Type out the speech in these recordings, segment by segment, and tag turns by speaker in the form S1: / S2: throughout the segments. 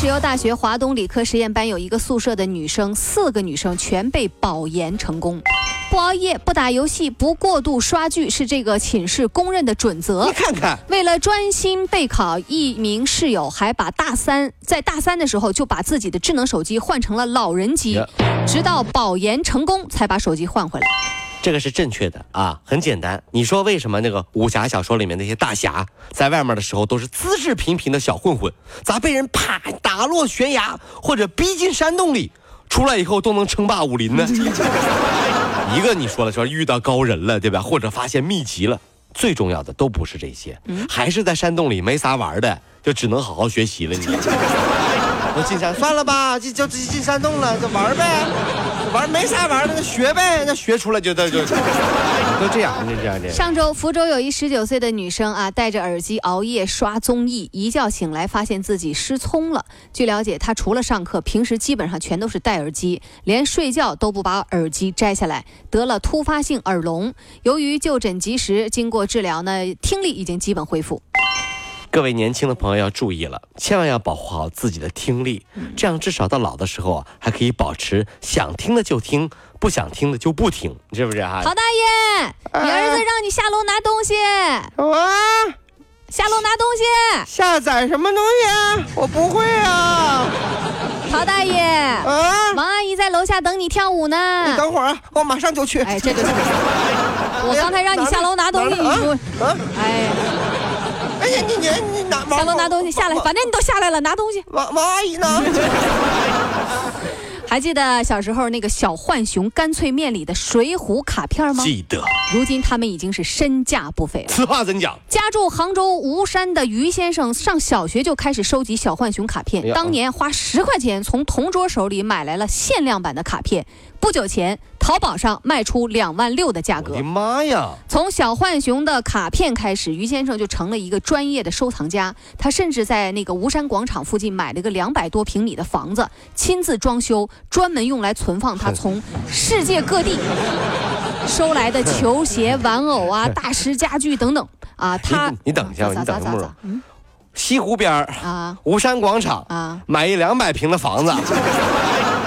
S1: 石油大学华东理科实验班有一个宿舍的女生，四个女生全被保研成功。不熬夜、不打游戏、不过度刷剧是这个寝室公认的准则。
S2: 你看看，
S1: 为了专心备考，一名室友还把大三在大三的时候就把自己的智能手机换成了老人机，直到保研成功才把手机换回来。
S2: 这个是正确的啊，很简单。你说为什么那个武侠小说里面那些大侠在外面的时候都是资质平平的小混混，咋被人啪打落悬崖或者逼进山洞里，出来以后都能称霸武林呢？一个你说了说遇到高人了，对吧？或者发现秘籍了，最重要的都不是这些，还是在山洞里没啥玩的，就只能好好学习了。你，进山算了吧，就就直接进山洞了，就玩呗，玩没啥玩的，那学呗，那学出来就就就都这样，这样的。
S1: 上周，福州有一十九岁的女生啊，戴着耳机熬夜刷综艺，一觉醒来发现自己失聪了。据了解，她除了上课，平时基本上全都是戴耳机，连睡觉都不把耳机摘下来，得了突发性耳聋。由于就诊及时，经过治疗呢，听力已经基本恢复。
S2: 各位年轻的朋友要注意了，千万要保护好自己的听力，这样至少到老的时候啊，还可以保持想听的就听，不想听的就不听，是不是啊？
S1: 陶大爷，你儿子让你下楼拿东西，
S3: 啊！
S1: 下楼拿东西。
S3: 下载什么东西啊？我不会啊！
S1: 陶大爷，
S3: 啊！
S1: 王阿姨在楼下等你跳舞呢。
S3: 你等会儿啊，我马上就去。
S1: 哎，这个是我刚才让你下楼拿东西，你说，
S3: 啊！
S1: 哎，
S3: 哎呀，你你你拿
S1: 下楼拿东西下来，反正你都下来了，拿东西。
S3: 王王阿姨呢？
S1: 还记得小时候那个小浣熊干脆面里的水浒卡片吗？
S2: 记得，
S1: 如今他们已经是身价不菲了。
S2: 此话怎讲？
S1: 家住杭州吴山的于先生，上小学就开始收集小浣熊卡片。当年花十块钱从同桌手里买来了限量版的卡片，不久前淘宝上卖出两万六的价格
S2: 我的。妈呀！
S1: 从小浣熊的卡片开始，于先生就成了一个专业的收藏家。他甚至在那个吴山广场附近买了个两百多平米的房子，亲自装修，专门用来存放他 从世界各地收来的球鞋、玩偶啊、大师家具等等啊。他
S2: 你你等一下，
S1: 咋
S2: 你等一会儿
S1: 咋咋咋？嗯
S2: 西湖边儿
S1: 啊
S2: 吴山广场
S1: 啊
S2: 买一两百平的房子，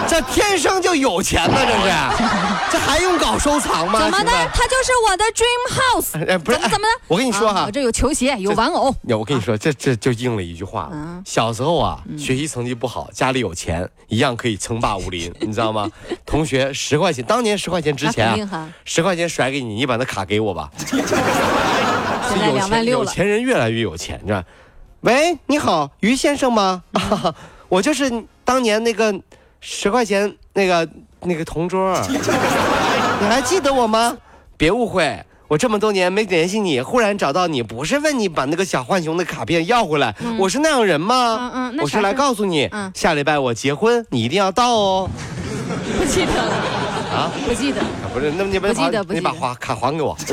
S2: 这天生就有钱呢，这是，这还用搞收藏吗？
S1: 怎么的？他就是我的 dream house。
S2: 哎，不是，
S1: 怎么怎么的
S2: 哎我跟你说哈
S1: 啊我，这有球鞋，有玩偶。
S2: 我跟你说，这这就应了一句话小时候啊，学习成绩不好，家里有钱，一样可以称霸武林，你知道吗？同学十块钱，当年十块钱值钱十块钱甩给你，你把那卡给我吧。
S1: 现在
S2: 有钱有
S1: 两万六了。
S2: 钱人越来越有钱，是吧？喂，你好，于先生吗？啊，我就是当年那个十块钱那个那个同桌，你还记得我吗？别误会。我这么多年没联系你，忽然找到你，不是问你把那个小浣熊的卡片要回来，我是那样人吗？
S1: 嗯嗯
S2: 我是来告诉你，
S1: 嗯
S2: 下礼拜我结婚，你一定要到哦。
S1: 不记得了
S2: 啊，
S1: 不记得。
S2: 啊不是，那么你把
S1: 不记得
S2: 你把卡还给我。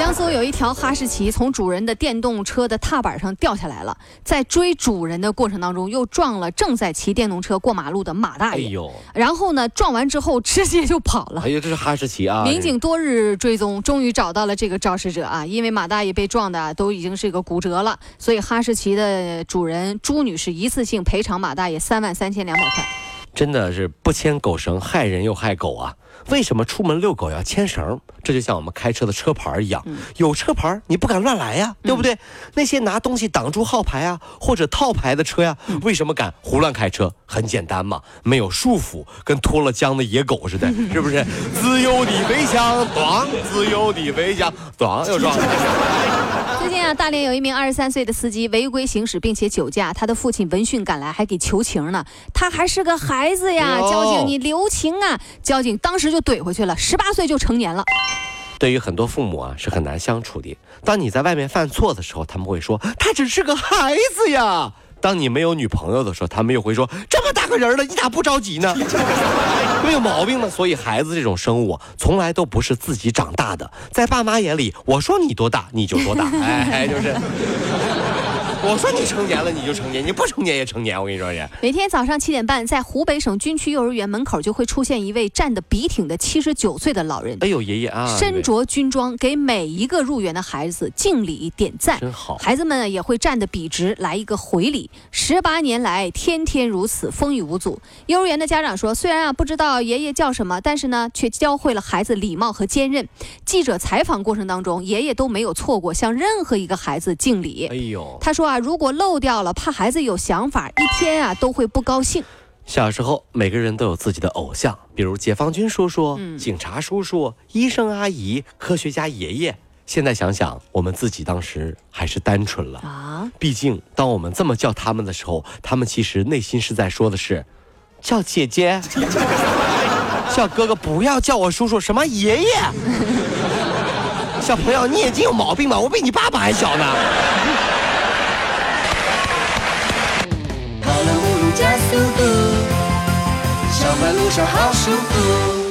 S1: 江苏有一条哈士奇从主人的电动车的踏板上掉下来了，在追主人的过程当中，又撞了正在骑电动车过马路的马大爷。
S2: 哎呦，
S1: 然后呢，撞完之后直接就跑了
S2: 哎。呦，这是哈士奇啊！
S1: 民警多日追踪，终于找到了这个肇事者啊！因为马大爷被撞的啊都已经是个骨折了，所以哈士奇的主人朱女士一次性赔偿马大爷三万三千两百块。
S2: 真的是不牵狗绳，害人又害狗啊！为什么出门遛狗要牵绳？这就像我们开车的车牌一样，有车牌你不敢乱来呀，对不对？那些拿东西挡住号牌啊或者套牌的车呀，为什么敢胡乱开车？很简单嘛，没有束缚，跟脱了缰的野狗似的，是不是？自由的飞翔，咣！自由的飞翔，咣！又撞了。
S1: 最近啊，大连有一名二十三岁的司机违规行驶并且酒驾，他的父亲闻讯赶来还给求情呢。他还是个孩子呀，交警你留情啊！交警当时时就怼回去了，十八岁就成年了。
S2: 对于很多父母啊是很难相处的。当你在外面犯错的时候，他们会说他只是个孩子呀。当你没有女朋友的时候，他们又会说：“这么大个人了，你咋不着急呢？” 没有毛病吗？所以孩子这种生物，从来都不是自己长大的，在爸妈眼里，我说你多大你就多大，哎，就是。我说你成年了你就成年，你不成年也成年。我跟你说也。
S1: 每天早上七点半，在湖北省军区幼儿园门口就会出现一位站得笔挺的七十九岁的老人。
S2: 哎呦，爷爷啊！
S1: 身着军装，给每一个入园的孩子敬礼点赞。
S2: 真好。
S1: 孩子们也会站得笔直，来一个回礼。十八年来，天天如此，风雨无阻。幼儿园的家长说，虽然啊不知道爷爷叫什么，但是呢，却教会了孩子礼貌和坚韧。记者采访过程当中，爷爷都没有错过向任何一个孩子敬礼。哎呦，他说啊，如果漏掉。了，怕孩子有想法，一天啊都会不高兴。
S2: 小时候，每个人都有自己的偶像，比如解放军叔叔、警察叔叔、医生阿姨、科学家爷爷。现在想想，我们自己当时还是单纯了啊。毕竟，当我们这么叫他们的时候，他们其实内心是在说的是：叫姐姐，叫哥哥，不要叫我叔叔，什么爷爷。小朋友，你眼睛有毛病吗？我比你爸爸还小呢。加速度，上班路上好舒服。